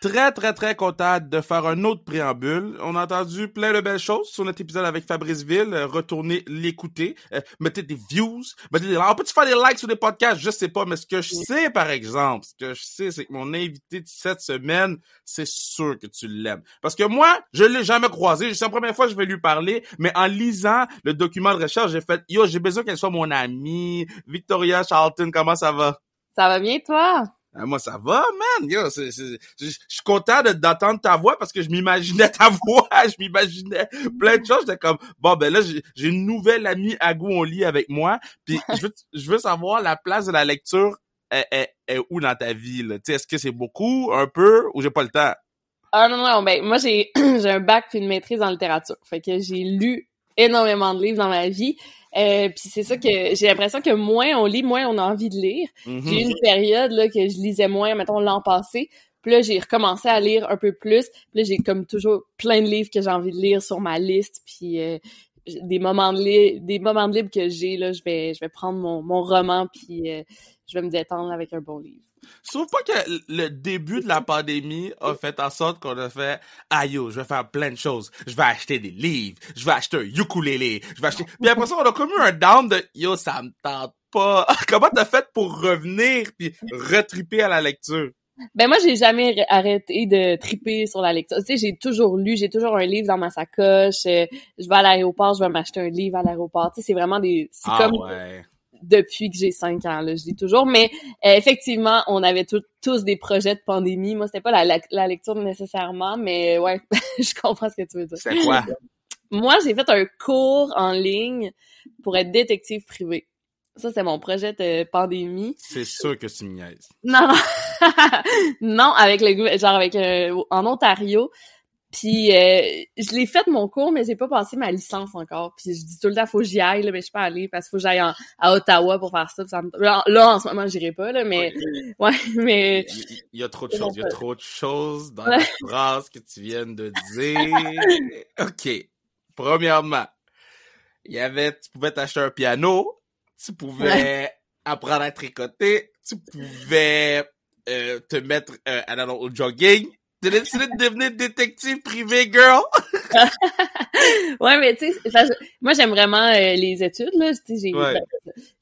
très, très, très content de faire un autre préambule. On a entendu plein de belles choses sur notre épisode avec Fabrice Ville. Euh, retournez l'écouter. Euh, mettez des views. Mettez des... On peut-tu faire des likes sur des podcasts? Je sais pas, mais ce que je sais, par exemple, ce que je sais, c'est que mon invité de cette semaine, c'est sûr que tu l'aimes. Parce que moi, je l'ai jamais croisé. C'est la première fois que je vais lui parler, mais en lisant le document de recherche, j'ai fait, yo, j'ai besoin qu'elle soit mon amie. Victoria Charlton, comment ça va? Ça va bien, toi? Ah, moi, ça va, man. Yo, je suis content d'entendre ta voix parce que je m'imaginais ta voix, je m'imaginais plein de choses. J'étais comme, bon, ben là, j'ai une nouvelle amie à goût au lit avec moi. Puis je veux, je veux savoir la place de la lecture est, où dans ta vie. Est-ce que c'est beaucoup, un peu, ou j'ai pas le temps? Ah non, non, ben moi, j'ai j'ai un bac puis une maîtrise en littérature. Fait que j'ai lu énormément de livres dans ma vie. Euh, puis c'est ça que j'ai l'impression que moins on lit, moins on a envie de lire. Mhm. J'ai eu une période là que je lisais moins, mettons l'an passé. Puis là, j'ai recommencé à lire un peu plus. Puis là, j'ai comme toujours plein de livres que j'ai envie de lire sur ma liste. Puis euh, des moments de li des moments de libre que j'ai là, je vais je vais prendre mon, mon roman puis euh, je vais me détendre avec un bon livre. Je trouve pas que le début de la pandémie a fait en sorte qu'on a fait ah yo, je vais faire plein de choses. Je vais acheter des livres, je vais acheter un ukulélé, je vais acheter. Puis après ça, on a comme eu un down de yo, ça me tente pas. Comment t'as fait pour revenir puis retriper à la lecture? Ben moi j'ai jamais arrêté de triper sur la lecture. Tu sais, j'ai toujours lu, j'ai toujours un livre dans ma sacoche. Euh, je vais à l'aéroport, je vais m'acheter un livre à l'aéroport. Tu sais, c'est vraiment des c'est Ah comme ouais. Depuis que j'ai cinq ans là, je dis toujours mais euh, effectivement, on avait tout- tous des projets de pandémie. Moi, c'était pas la, la, la lecture nécessairement, mais euh, ouais, je comprends ce que tu veux dire. C'est quoi? Moi, j'ai fait un cours en ligne pour être détective privé. Ça, c'était mon projet de pandémie. C'est sûr que tu me niaises. Non, non. non, avec le genre avec euh, en Ontario. Puis euh, je l'ai fait mon cours, mais j'ai pas passé ma licence encore. Puis je dis tout le temps faut que j'y aille, là, mais je suis pas allée parce qu'il faut que j'aille en- à Ottawa pour faire ça. ça me- là, là, en ce moment, j'irai pas, là, mais ouais, mais Il il y a trop de choses, il y a trop de choses dans la phrase que tu viens de dire. OK. Premièrement, il y avait, tu pouvais t'acheter un piano, tu pouvais apprendre à tricoter, tu pouvais euh, te mettre euh, à la- au jogging. Tu as décidé de devenir détective privé, girl? ouais, mais tu sais, moi j'aime vraiment euh, les études là. J'ai Ouais.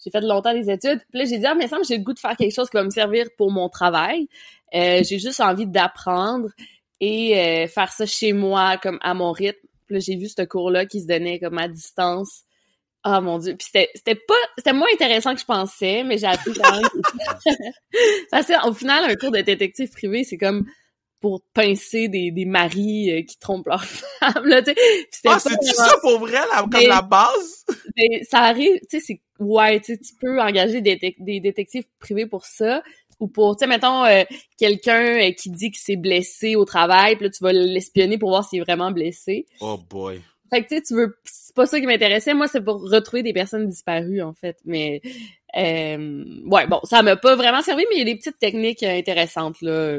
fait, fait longtemps des études. Puis là j'ai dit ah mais ça me j'ai le goût de faire quelque chose qui va me servir pour mon travail. Euh, j'ai juste envie d'apprendre et euh, faire ça chez moi comme à mon rythme. Puis là j'ai vu ce cours là qui se donnait comme à distance. Ah mon dieu, puis c'était c'était pas c'était moins intéressant que je pensais, mais j'ai appris quand même. Parce que au final un cours de détective privé, c'est comme pour pincer des, des maris euh, qui trompent leurs femmes là, tu sais. Ah, c'est vraiment- ça pour vrai, là, comme Mais- la base? mais ça arrive, tu sais, c'est ouais, tu tu peux engager des, des détectives privés pour ça ou pour, tu sais, mettons euh, quelqu'un euh, qui dit qu'il s'est blessé au travail, puis là tu vas l'espionner pour voir s'il est vraiment blessé. Oh boy. Fait que tu sais, tu veux, c'est pas ça qui m'intéressait. Moi, c'est pour retrouver des personnes disparues en fait. Mais euh, ouais, bon, ça m'a pas vraiment servi, mais il y a des petites techniques intéressantes là.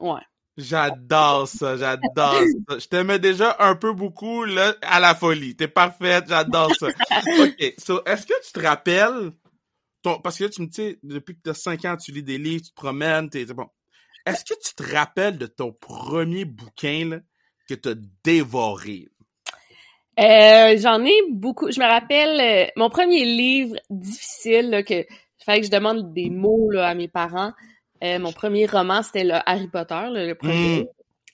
Ouais. J'adore ça, j'adore ça. Je t'aimais déjà un peu beaucoup, à la folie. T'es parfaite, j'adore ça. OK, so, est-ce que tu te rappelles, parce que tu me dis, depuis que t'as 5 ans, tu lis des livres, tu te promènes, t'es, bon. Est-ce que tu te rappelles de ton premier bouquin, que t'as dévoré? Euh, j'en ai beaucoup. Je me rappelle euh, mon premier livre difficile là, que fallait que je demande des mots à mes parents. Euh, mon premier roman, c'était le Harry Potter, le premier. Mm.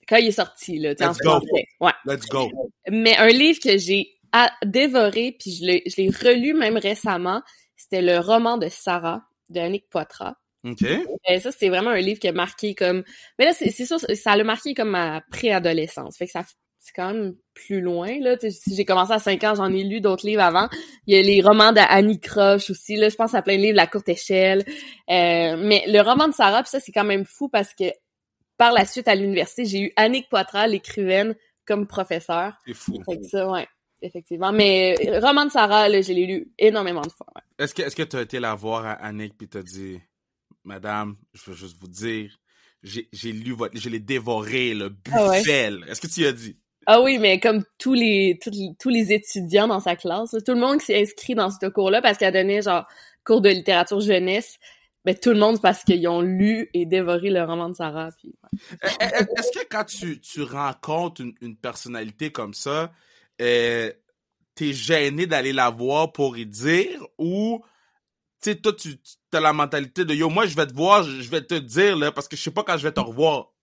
Quand il est sorti, là, tu sais, en Let's go. Ouais. Let's go. Mais un livre que j'ai dévoré, puis je l'ai, je l'ai relu même récemment, c'était le roman de Sarah, de Annick Poitras. OK. Euh, ça, c'est vraiment un livre qui a marqué comme... Mais là, c'est c'est sûr, ça l'a marqué comme ma préadolescence. Fait que ça c'est quand même plus loin, là. J'ai commencé à 5 ans, j'en ai lu d'autres livres avant. Il y a les romans d'Annie Croche aussi, là. Je pense à plein de livres, La courte échelle. Euh, mais le roman de Sarah, puis ça, c'est quand même fou parce que par la suite, à l'université, j'ai eu Annick Poitras, l'écrivaine, comme professeur. C'est fou. Fait que ça, ouais. Effectivement. Mais euh, roman de Sarah, là, je l'ai lu énormément de fois. ouais. Est-ce que, est-ce que t'as été la voir à Annick pis t'as dit, Madame, je veux juste vous dire, j'ai, lu votre, je l'ai dévoré, le Ah ouais. buffel. Est-ce que tu y as dit? Ah oui, mais comme tous les tous, tous les étudiants dans sa classe, tout le monde s'est inscrit dans ce cours-là parce qu'elle donnait genre cours de littérature jeunesse. ben, tout le monde parce qu'ils ont lu et dévoré le roman de Sarah. Puis, Eh, eh, Est-ce que quand tu, tu rencontres une, personnalité comme ça, euh, t'es gêné d'aller la voir pour y dire ou tu toi tu as la mentalité de yo moi je vais te voir je vais te dire là parce que je sais pas quand je vais te revoir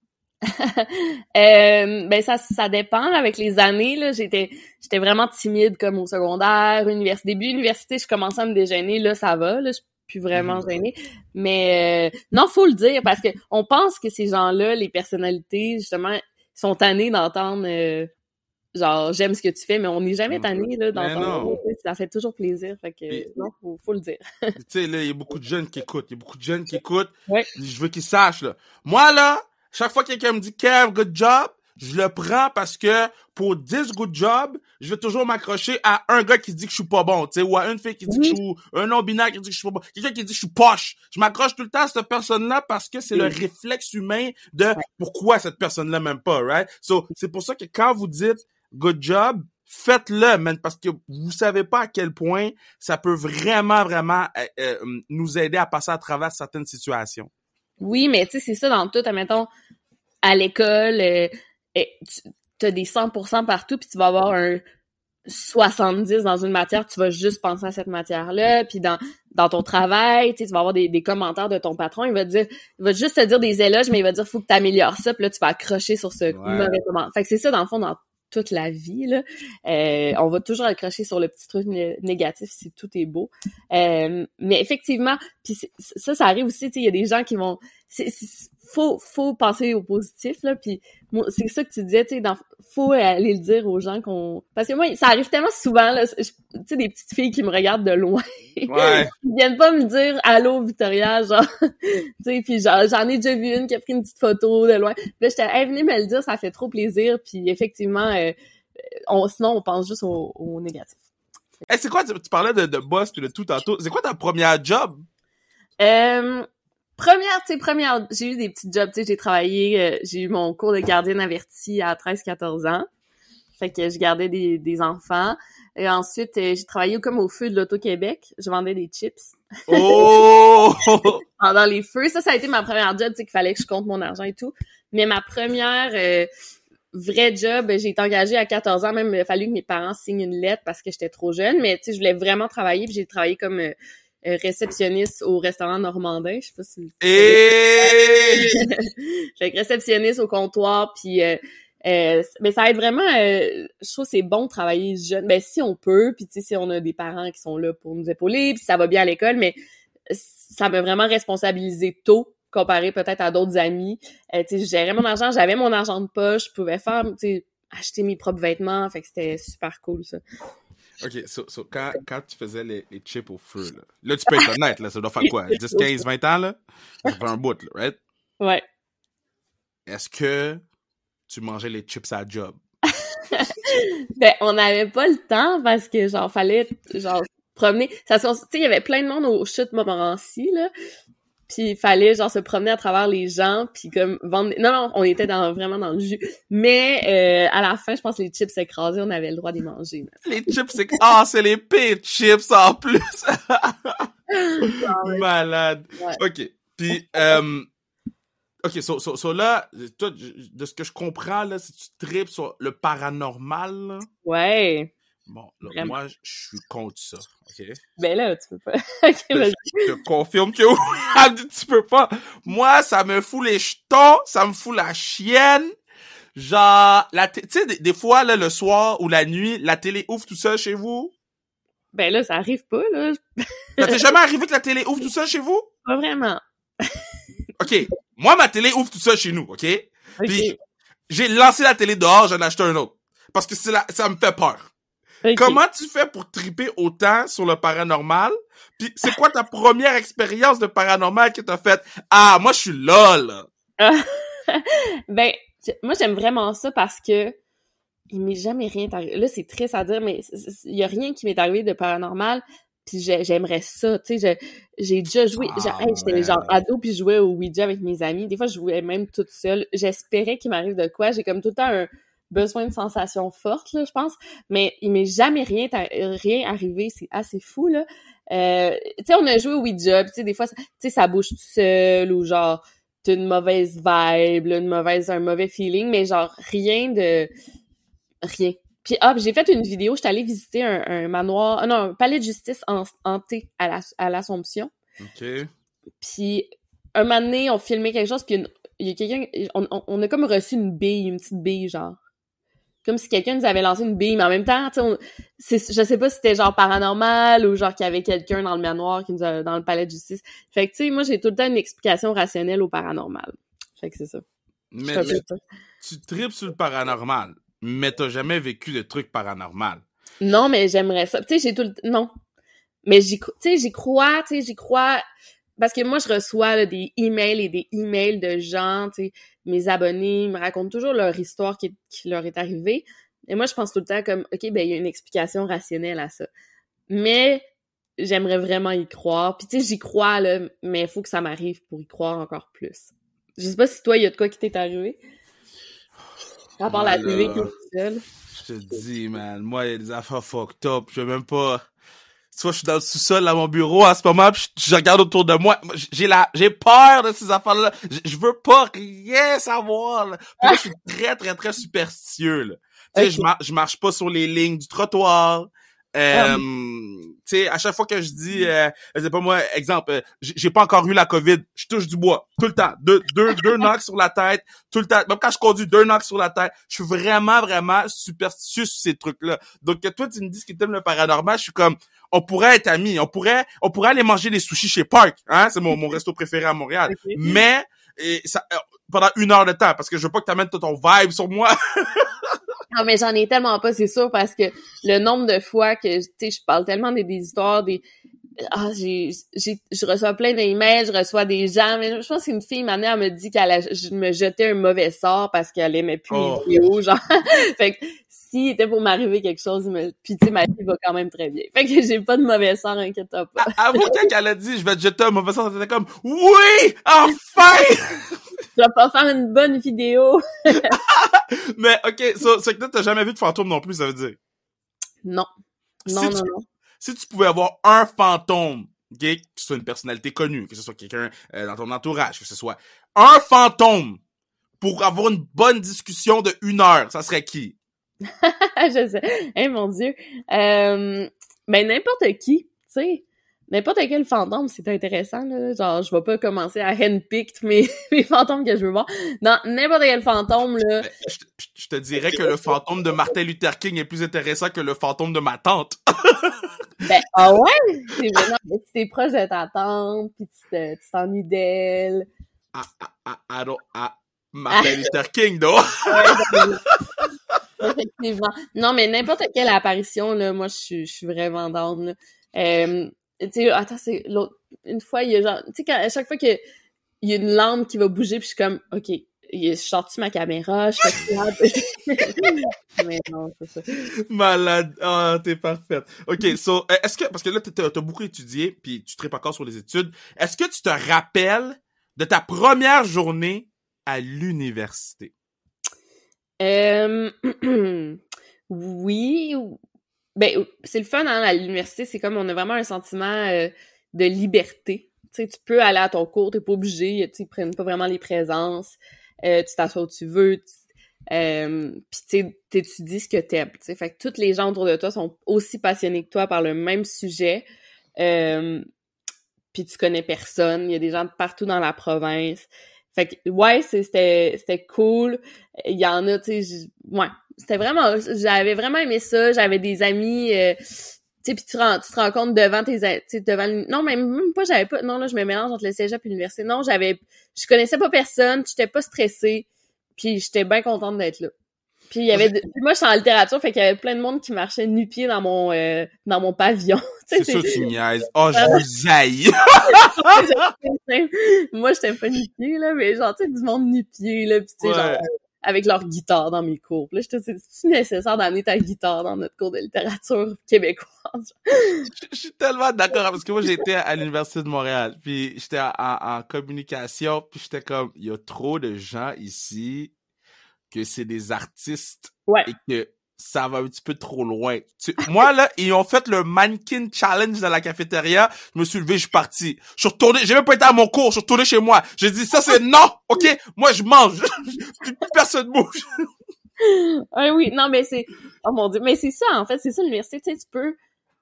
Euh, ben ça ça dépend avec les années là j'étais j'étais vraiment timide comme au secondaire université début université je commençais à me déjeuner là ça va là je suis plus vraiment Mhm. gênée mais euh, non faut le dire parce que on pense que ces gens-là les personnalités justement sont tannés d'entendre euh, genre j'aime ce que tu fais mais on n'est jamais Mhm. tanné là non. ça, fait toujours plaisir fait que non faut, faut le dire tu sais là il y a beaucoup de jeunes qui écoutent il y a beaucoup de jeunes qui écoutent Ouais. je veux qu'ils sachent là moi là chaque fois que quelqu'un me dit Kev good job je le prends parce que pour 10 good job, je vais toujours m'accrocher à un gars qui dit que je suis pas bon, tu sais, ou à une fille qui dit que je suis un non-binaire qui dit que je suis pas bon, quelqu'un qui dit que je suis poche. Je m'accroche tout le temps à cette personne-là parce que c'est le réflexe humain de pourquoi cette personne-là m'aime pas, right? So, c'est pour ça que quand vous dites good job, faites-le, man, parce que vous savez pas à quel point ça peut vraiment, vraiment euh, euh, nous aider à passer à travers certaines situations. Oui, mais tu sais, c'est ça dans tout. Admettons, à l'école, euh, tu as des 100% partout, puis tu vas avoir un 70 dans une matière, tu vas juste penser à cette matière-là, puis dans dans ton travail, tu sais, tu vas avoir des, des commentaires de ton patron, il va te dire, il va juste te dire des éloges, mais il va te dire faut que tu améliores ça, puis là tu vas accrocher sur ce Ouais. mauvais commentaire. Fait que c'est ça dans le fond dans toute la vie là. Euh, on va toujours accrocher sur le petit truc né- négatif si tout est beau. Euh, mais effectivement, puis ça ça arrive aussi, il y a des gens qui vont c'est faut faut penser au positif là puis c'est ça que tu disais tu sais faut aller le dire aux gens qu'on parce que moi ça arrive tellement souvent là tu sais des petites filles qui me regardent de loin Ouais. ils viennent pas me dire allô Victoria genre tu sais puis genre, j'en ai déjà vu une qui a pris une petite photo de loin puis là j'étais hey, venez me le dire ça fait trop plaisir puis effectivement euh, on sinon on pense juste au, au négatif Hey, c'est quoi, tu, tu parlais de, de boss puis de tout tantôt. C'est quoi ta première job? Euh, première, tu sais, première, j'ai eu des petits jobs, tu sais, j'ai travaillé, euh, j'ai eu mon cours de gardienne avertie à 13-14 ans. Fait que je gardais des, des enfants. Et ensuite, euh, j'ai travaillé comme au feu de l'Auto-Québec. Je vendais des chips Oh! pendant les feux. Ça, ça a été ma première job, tu sais, qu'il fallait que je compte mon argent et tout. Mais ma première euh, vraie job, j'ai été engagée à 14 ans. Même, il a fallu que mes parents signent une lettre parce que j'étais trop jeune. Mais, tu sais, je voulais vraiment travailler. Puis j'ai travaillé comme euh, réceptionniste au restaurant Normandin. Je sais pas si... Et... fait que réceptionniste au comptoir, puis... Euh, euh, mais ça aide vraiment, euh, je trouve que c'est bon de travailler jeune. Ben si on peut, puis tu sais si on a des parents qui sont là pour nous épauler, puis ça va bien à l'école, mais ça m'a vraiment responsabilisé tôt comparé peut-être à d'autres amis. Euh, tu sais, je gérais mon argent, j'avais mon argent de poche, je pouvais faire, tu sais, acheter mes propres vêtements, fait que c'était super cool ça. OK, so, so quand, quand tu faisais les, les chips au feu, là, là, tu peux être honnête, là, ça doit faire quoi? 10, 15, 20 ans, là? Ça fait un bout, là, right? Ouais. Est-ce que tu mangeais les chips à job? Ben, on n'avait pas le temps parce que, genre, fallait, genre, promener. Ça se, tu sais, il y avait plein de monde au chute Montmorency, là. Puis il fallait, genre, se promener à travers les gens, puis comme vendre... Non, non, on était dans, vraiment dans le jus. Mais euh, à la fin, je pense que les chips écrasés, on avait le droit de les manger. là. Les chips, c'est... Ah, c'est les pires chips, en plus! Malade. Ouais. OK. Puis, euh, OK, so, so, so là, toi, de ce que je comprends, là, si tu tripes sur le paranormal, là, Ouais. Bon, là, moi, je suis contre ça, OK? Ben là, tu peux pas. vas-y. Je te confirme que tu peux pas. Moi, ça me fout les jetons, ça me fout la chienne. Genre, la tu sais, des, des fois, là, le soir ou la nuit, la télé ouvre tout seul chez vous? Ben là, ça arrive pas, là. Ça t'est jamais arrivé que la télé ouvre tout seul chez vous? Pas vraiment. OK. Moi, ma télé ouvre tout seul chez nous, OK? Puis, j'ai lancé la télé dehors, j'en ai acheté un autre. Parce que c'est la, ça me fait peur. Comment tu fais pour triper autant sur le paranormal? Puis, c'est quoi ta première expérience de paranormal que t'as faite? Ah, moi, je suis là, là. ben, moi, j'aime vraiment ça parce que il m'est jamais rien arrivé. Là, c'est triste à dire, mais il y a rien qui m'est arrivé de paranormal. Puis j'ai- j'aimerais ça, tu sais, je- j'ai déjà joué, Ah, hey, j'étais ouais. genre ado puis je jouais au Ouija avec mes amis. Des fois, je jouais même toute seule. J'espérais qu'il m'arrive de quoi. J'ai comme tout le temps un besoin de sensations fortes, là, je pense. Mais il m'est jamais rien, rien arrivé. C'est assez fou, là. Euh, tu sais, on a joué au Ouija, tu sais, des fois, tu sais, ça bouge tout seul, ou genre, t'as une mauvaise vibe, là, une mauvaise, un mauvais feeling, mais genre, rien de... Rien. Puis, hop, j'ai fait une vidéo, j'étais allée visiter un, un manoir, ah non, un palais de justice hanté à l'Assomption. OK. Puis, un moment donné, on filmait quelque chose, puis il y a quelqu'un, on, on, a comme reçu une bille, une petite bille, genre. Comme si quelqu'un nous avait lancé une bille, mais en même temps, sais, je sais pas si c'était genre paranormal ou genre qu'il y avait quelqu'un dans le manoir qui nous a, dans le palais de justice. Fait que, tu sais, moi, j'ai tout le temps une explication rationnelle au paranormal. Fait que c'est ça. Mais, tu tripes sur le paranormal, mais t'as jamais vécu de trucs paranormal. Non, mais j'aimerais ça. Tu sais, j'ai tout le... Non. Mais j'y, tu sais, j'y crois, tu sais, j'y crois parce que moi, je reçois des emails et des emails de gens, tu sais, mes abonnés me racontent toujours leur histoire qui, leur est arrivée. Et moi, je pense tout le temps comme, OK, ben, il y a une explication rationnelle à ça. Mais j'aimerais vraiment y croire. Puis, tu sais, j'y crois, là, mais il faut que ça m'arrive pour y croire encore plus. Je sais pas si toi, il y a de quoi qui t'est arrivé. À part la télé seule. Je te dis, man, moi, il y a des affaires fucked up. Je veux même pas tu vois, je suis dans le sous-sol à mon bureau en ce moment, puis je, regarde autour de moi. J'ai la, j'ai peur de ces affaires-là. Je, veux pas rien savoir. Là. Puis là, je suis très, très, très superstitieux. Là. Tu sais, je, je marche pas sur les lignes du trottoir. Euh, tu sais, à chaque fois que je dis, euh, c'est pas moi, exemple, j'ai pas encore eu la COVID, je touche du bois tout le temps, deux, deux, deux knocks sur la tête, tout le temps. Même quand je conduis, deux knocks sur la tête. Je suis vraiment, vraiment superstitieux sur ces trucs-là. Donc que toi, tu me dis que t'aimes le paranormal, je suis comme, on pourrait être amis, on pourrait, on pourrait aller manger des sushis chez Park, hein, c'est mon, mon resto préféré à Montréal. Mais et ça, euh, pendant une heure de temps, parce que je veux pas que t'amènes ton vibe sur moi. Non, mais j'en ai tellement pas, c'est sûr, parce que le nombre de fois que, tu sais, je parle tellement des, histoires, des... Ah, j'ai, j'ai, je reçois plein d'emails, je reçois des gens, mais je pense qu'une fille, ma mère me dit qu'elle me jetait un mauvais sort parce qu'elle aimait plus les oh. vidéos, genre. fait que, s'il était pour m'arriver quelque chose, me... puis tu sais, ma fille va quand même très bien. Fait que j'ai pas de mauvais sort, inquiète-toi pas. Avoue qu'elle a dit, je vais te jeter un mauvais sort, t'étais comme, oui! Enfin! Tu vas pas faire une bonne vidéo. Mais, ok, c'est que t'as jamais vu de fantôme non plus, ça veut dire? Non. Non, non, non. Si tu pouvais avoir un fantôme, okay, que ce soit une personnalité connue, que ce soit quelqu'un euh, dans ton entourage, que ce soit un fantôme pour avoir une bonne discussion de une heure, ça serait qui? je sais. Eh, mon Dieu. Euh, ben, n'importe qui, tu sais n'importe quel fantôme, c'est intéressant, là. Genre, je vais pas commencer à handpick mes, mes fantômes que je veux voir. Non, n'importe quel fantôme, là. Je, te dirais que le fantôme de Martin Luther King est plus intéressant que le fantôme de ma tante. ben, ah ouais? C'est vraiment, tu t'es proche de ta tante, pis tu t'ennuies d'elle. Ah, ah, ah, ah, ah, Martin Luther King, non? Effectivement. Non, mais n'importe quelle apparition, là, moi, je suis vraiment down, là. Euh, tu sais, attends, c'est l'autre, une fois, il y a genre, tu sais, à chaque fois qu'il y a une lampe qui va bouger, puis je suis comme, OK, je sorti ma caméra, je fais Mais non, c'est ça. Malade. Ah, t'es parfaite. OK, so, euh, est-ce que, parce que là, t'as as beaucoup étudié, puis tu tripes encore sur les études, est-ce que tu te rappelles de ta première journée à l'université? Euh, oui, ben, c'est le fun hein, à l'université, c'est comme on a vraiment un sentiment euh, de liberté. Tu sais, tu peux aller à ton cours, t'es pas obligé, tu ils prennent pas vraiment les présences, euh, tu t'assois où tu veux, euh, puis tu t'étudies ce que t'aimes. Tu sais, fait que tous les gens autour de toi sont aussi passionnés que toi par le même sujet. Euh, puis tu connais personne, il y a des gens de partout dans la province. Fait que ouais, c'était cool. Il y en a, tu sais, ouais, c'était vraiment j'avais vraiment aimé ça j'avais des amis euh, tu sais puis tu, tu te rends compte devant tes devant non même pas j'avais pas non là je me mélange entre le cégep et l'université non j'avais je connaissais pas personne j'étais pas stressée puis j'étais bien contente d'être là. Puis il y avait moi je suis en littérature fait qu'il y avait plein de monde qui marchait nu-pied dans mon euh, dans mon pavillon c'est ça tu niaises. oh je vous haïs. Moi j'étais pas nu-pied là mais genre tu sais du monde nu-pied là puis tu sais genre avec leur guitare dans mes cours. là, je te dis, c'est nécessaire d'amener ta guitare dans notre cours de littérature québécoise? je, suis tellement d'accord parce que moi j'étais à l'université de Montréal, puis j'étais en, communication, puis j'étais comme, il y a trop de gens ici que c'est des artistes ouais. et que ça va un petit peu trop loin. moi, là, ils ont fait le mannequin challenge dans la cafétéria. Je me suis levé, je suis parti. Je suis retourné, j'ai même pas été à mon cours, je suis retourné chez moi. J'ai dit, ça c'est non, ok? Moi, je mange. Plus personne bouge. ah oui, non, mais c'est, oh mon dieu, mais c'est ça, en fait, c'est ça l'université, tu sais, tu peux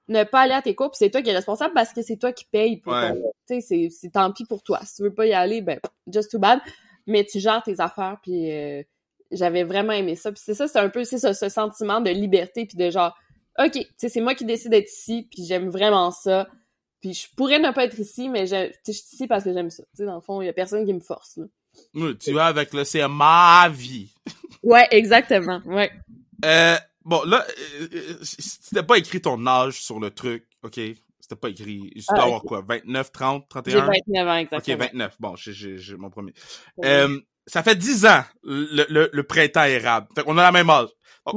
ne pas aller à tes cours, c'est toi qui es responsable parce que c'est toi qui paye pour tu sais, c'est tant pis pour toi. Si tu veux pas y aller, ben, just too bad, mais tu gères tes affaires, puis euh, j'avais vraiment aimé ça. Puis c'est ça, c'est un peu, c'est ça, ce sentiment de liberté, puis de genre, OK, tu sais, c'est moi qui décide d'être ici, puis j'aime vraiment ça. Puis je pourrais ne pas être ici, mais je, je suis ici parce que j'aime ça. Tu sais, dans le fond, il y a personne qui me force, là. Oui, tu vas avec le c'est ma vie. ouais, exactement. Ouais. Euh, bon, là, euh, euh, c'était pas écrit ton âge sur le truc, OK? C'était pas écrit. Je dois ah, avoir quoi? 29, 30, 31? J'ai 29 ans, exactement. OK, 29. Bon, j'ai mon premier. Euh, ça fait 10 ans, le, le, le printemps érable. Fait qu'on a la même âge.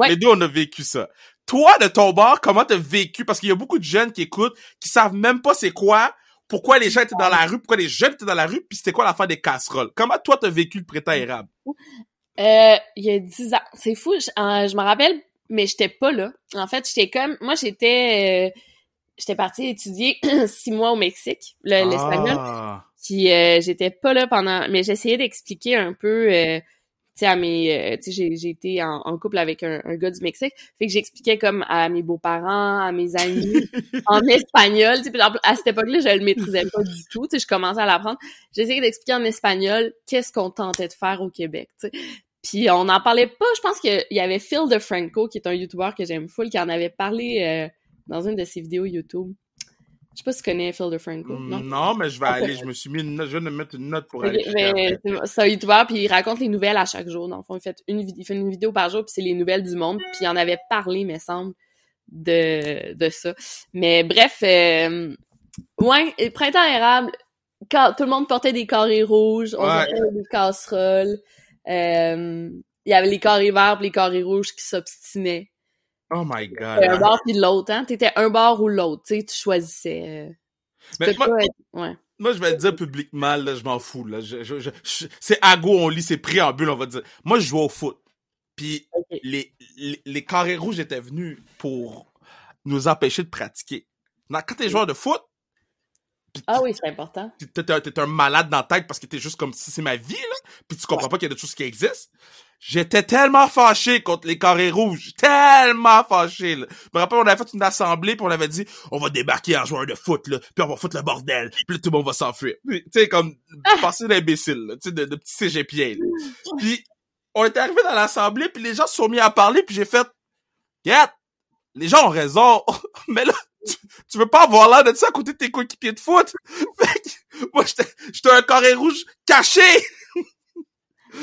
Les deux, on a vécu ça. Toi, de ton bord, comment t'as vécu? Parce qu'il y a beaucoup de jeunes qui écoutent, qui savent même pas c'est quoi, pourquoi les gens étaient dans la rue, pourquoi les jeunes étaient dans la rue, puis c'était quoi la fin des casseroles. Comment toi, t'as vécu le printemps érable? Euh, il y a 10 ans. C'est fou, je, euh, je me rappelle, mais j'étais pas là. En fait, j'étais comme, moi, j'étais, euh, j'étais partie étudier six mois au Mexique, l'espagnol. Ah. Puis euh, j'étais pas là pendant, mais j'essayais d'expliquer un peu, euh, tu sais, à mes, tu sais, j'ai été en, couple avec un, gars du Mexique, fait que j'expliquais comme à mes beaux-parents, à mes amis, en espagnol. Tu sais, à cette époque-là, je le maîtrisais pas du tout. Tu sais, je commençais à l'apprendre. J'essayais d'expliquer en espagnol qu'est-ce qu'on tentait de faire au Québec. Tu sais. Puis on n'en parlait pas. Je pense qu'il y avait Phil DeFranco, qui est un YouTuber que j'aime full, qui en avait parlé dans une de ses vidéos YouTube. Je sais pas si tu connais Phil DeFranco. Non, non mais je vais aller. Je me suis mis une note. Je vais me mettre une note pour aller. C'est un puis il raconte les nouvelles à chaque jour. Dans le fond, il fait une, il fait une vidéo par jour, puis c'est les nouvelles du monde. Puis il en avait parlé, me semble, de, de ça. Mais bref, euh, ouais, printemps érable, quand, tout le monde portait des carrés rouges, on ouais. des casseroles. Euh, il y avait les carrés verts et les carrés rouges qui s'obstinaient. Oh my god. Un bord puis l'autre, hein? T'étais un bord ou l'autre, tu sais, tu choisissais. Euh, Mais moi, ouais. moi, je vais le dire publiquement, là, je m'en fous, là. Je, je, c'est ago, on lit, c'est préambule, on va dire. Moi, je joue au foot. Puis les, les, carrés rouges étaient venus pour nous empêcher de pratiquer. Quand t'es joueur de foot, ah oui, c'est important. T'es un, malade dans la tête parce que t'es juste comme si c'est ma vie, là. Puis tu comprends pas qu'il y a des choses qui existent. J'étais tellement fâché contre les carrés rouges. Tellement fâché, là. Je me rappelle, on avait fait une assemblée puis on avait dit, on va débarquer en joueur de foot, là. Puis on va foutre le bordel. Puis tout le monde va s'enfuir. Tu sais, comme, ah! passer l'imbécile, Tu sais, de, de petits cégepiens, Puis, on était arrivé dans l'assemblée puis les gens se sont mis à parler puis j'ai fait, Gat, les gens ont raison. Mais là, tu, veux pas avoir l'air de ça à côté de tes coéquipiers de foot? Fait que, moi, j'étais un carré rouge caché.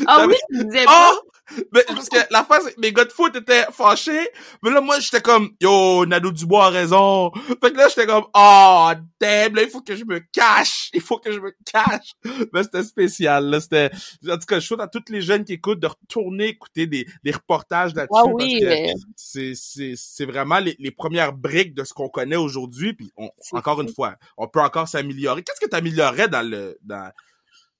Ah oui, tu disais pas. Oh! Mais, parce que la face, mes gars de foot étaient fâchés. Mais là, moi, j'étais comme, yo, Nado Dubois a raison. Fait que là, j'étais comme, oh, damn, là, il faut que je me cache. Il faut que je me cache. Mais c'était spécial, là. C'était, en tout cas, je souhaite à toutes les jeunes qui écoutent de retourner écouter des, des reportages là-dessus. Ah oui, c'est, c'est, c'est vraiment les, les premières briques de ce qu'on connaît aujourd'hui. Puis, encore une fois, on peut encore s'améliorer. Qu'est-ce que tu améliorerais dans le, dans,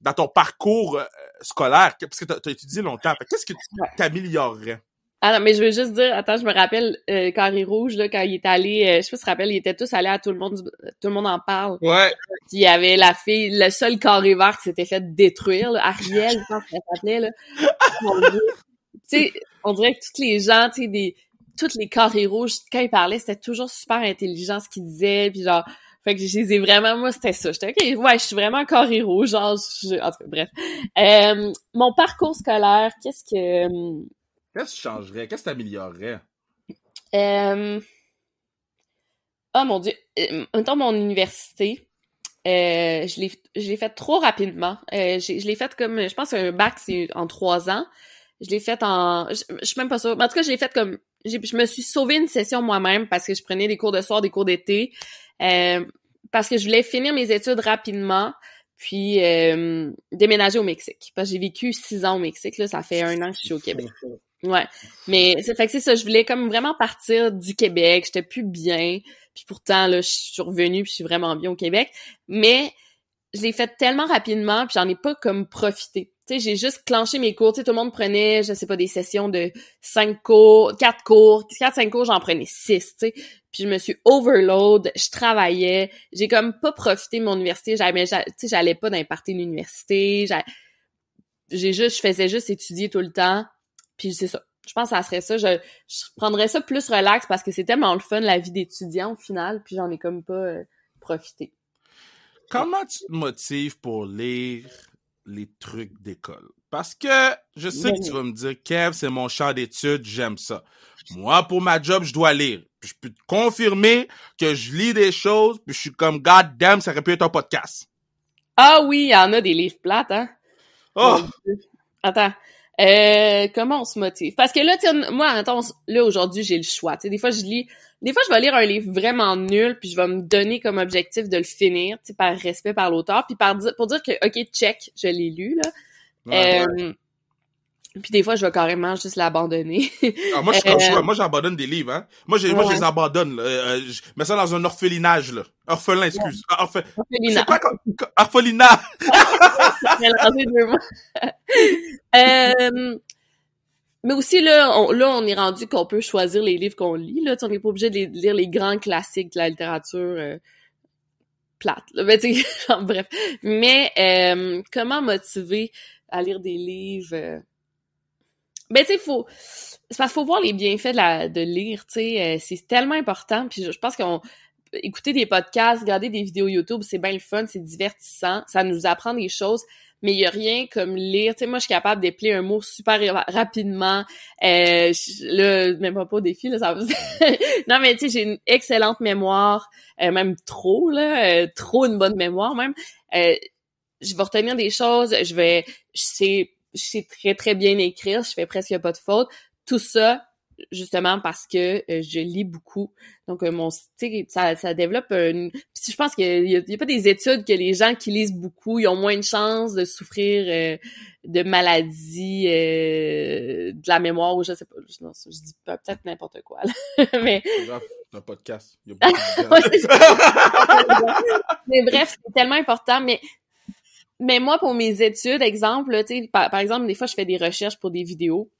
dans ton parcours euh, scolaire, parce que tu as, étudié longtemps, qu'est-ce que tu t'améliorerais? Ah non, mais je veux juste dire, attends, je me rappelle, euh, Carré Rouge, là, quand il est allé, euh, je sais pas si tu te rappelles, ils étaient tous allés à tout le monde, tout le monde en parle. Ouais. Puis il y avait la fille, le seul carré vert qui s'était fait détruire, là, Ariel, je pense qu'elle s'appelait, là. tu sais, on dirait que tous les gens, tu sais, des, tous les carrés rouges, quand ils parlaient, c'était toujours super intelligent ce qu'ils disaient, puis genre, fait que je les ai vraiment, moi, c'était ça. J'étais, OK, ouais, je suis vraiment héros, genre, je, en tout cas, bref. Euh, mon parcours scolaire, qu'est-ce que... Euh, qu'est-ce que tu changerais? Qu'est-ce que tu améliorerais? Euh... Oh mon Dieu. Euh, mettons mon université. Euh, je l'ai je l'ai fait trop rapidement. Euh, je l'ai fait comme je pense un bac c'est en trois ans. Je l'ai fait en je, je, suis même pas sûre. Mais en tout cas, je l'ai fait comme je me suis sauvé une session moi-même parce que je prenais des cours de soir, des cours d'été. Euh, parce que je voulais finir mes études rapidement, puis euh, déménager au Mexique. Parce que j'ai vécu six ans au Mexique, là, ça fait un an que je suis au Québec. Ouais. Mais c'est fait que c'est ça, je voulais comme vraiment partir du Québec, j'étais plus bien. Puis pourtant, là, je suis revenue, puis je suis vraiment bien au Québec. Mais je l'ai fait tellement rapidement, puis j'en ai pas comme profité. J'ai juste clenché mes cours. Tout le monde prenait, je sais pas, des sessions de cinq cours, quatre cours, quatre, cinq cours, j'en prenais six, tu sais. Puis je me suis overload, je travaillais, j'ai comme pas profité de mon université, j'allais, j'allais pas dans de l'université, j'ai juste, je faisais juste étudier tout le temps, puis c'est ça. Je pense que ça serait ça. Je, je prendrais ça plus relax parce que c'est tellement le fun, la vie d'étudiant, au final, puis j'en ai comme pas euh, profité. Comment tu te motives pour lire? Les trucs d'école? Parce que je sais que tu vas me dire, Kev, c'est mon champ d'études, j'aime ça. Moi, pour ma job, je dois lire. Puis je peux te confirmer que je lis des choses, puis je suis comme, God damn, ça aurait pu être un podcast. Ah oui, il y en a des livres plates, hein? Oh! Attends. Euh, comment on se motive? Parce que là, moi, attends, là, aujourd'hui, j'ai le choix. des fois, je lis, des fois, je vais lire un livre vraiment nul, puis je vais me donner comme objectif de le finir, par respect par l'auteur, puis par, pour dire que, OK, check, je l'ai lu, là. euh, Puis des fois, je vais carrément juste l'abandonner. Ah, moi, je euh, moi, j'abandonne des livres, hein. Moi, moi, je les abandonne, là. Euh, je mets ça dans un orphelinage, là. Orphelin, excuse. Ouais. Orphe... Orphelinat. C'est quoi, orphelinat? euh, mais aussi, là, on, là, on est rendu qu'on peut choisir les livres qu'on lit. Là. on n'est pas obligé de lire les grands classiques de la littérature euh, plate. Là. Mais, bref. Mais euh, comment motiver à lire des livres? Euh? Ben, tu sais, faut... C'est parce qu'il faut voir les bienfaits de, la, de lire, tu sais. c'est tellement important. Puis je, je pense qu'on écouter des podcasts, regarder des vidéos YouTube, c'est bien le fun, c'est divertissant, ça nous apprend des choses mais il y a rien comme lire. Tu sais, moi, je suis capable d'épeler un mot super rapidement. Euh, là, même pas, pas au défi, là, ça Non, mais tu sais, j'ai une excellente mémoire, euh, même trop, là, euh, trop une bonne mémoire, même. Euh, je vais retenir des choses, je vais... Je sais, je sais très, très bien écrire, je fais presque pas de fautes. Tout ça, justement parce que euh, je lis beaucoup. Donc euh, mon ça ça développe une je pense qu'il y, a pas des études que les gens qui lisent beaucoup, ils ont moins de chances de souffrir euh, de maladies de la mémoire ou je sais pas je, non, je dis peut-être n'importe quoi là. mais un podcast. mais bref, c'est tellement important mais mais moi, pour mes études, exemple, tu sais, par, exemple, des fois, je fais des recherches pour des vidéos.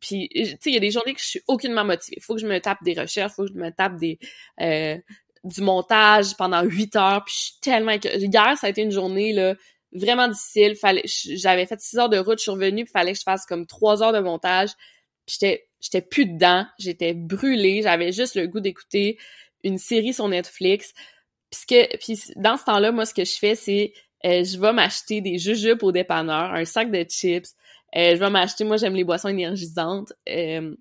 Puis, tu sais, il y a des journées que je suis aucunement motivée. Faut que je me tape des recherches, faut que je me tape des euh, du montage pendant huit heures. Puis, je suis tellement... Hier, ça a été une journée, là, vraiment difficile. J'avais fait six heures de route, je suis revenue, puis fallait que je fasse comme trois heures de montage. Puis, j'étais j'étais plus dedans. J'étais brûlée. J'avais juste le goût d'écouter une série sur Netflix. Puisque, puis dans ce temps-là, moi, ce que je fais, c'est euh, je vais m'acheter des jujubes au dépanneur, un sac de chips, euh, je vais m'acheter, moi j'aime les boissons énergisantes. Euh,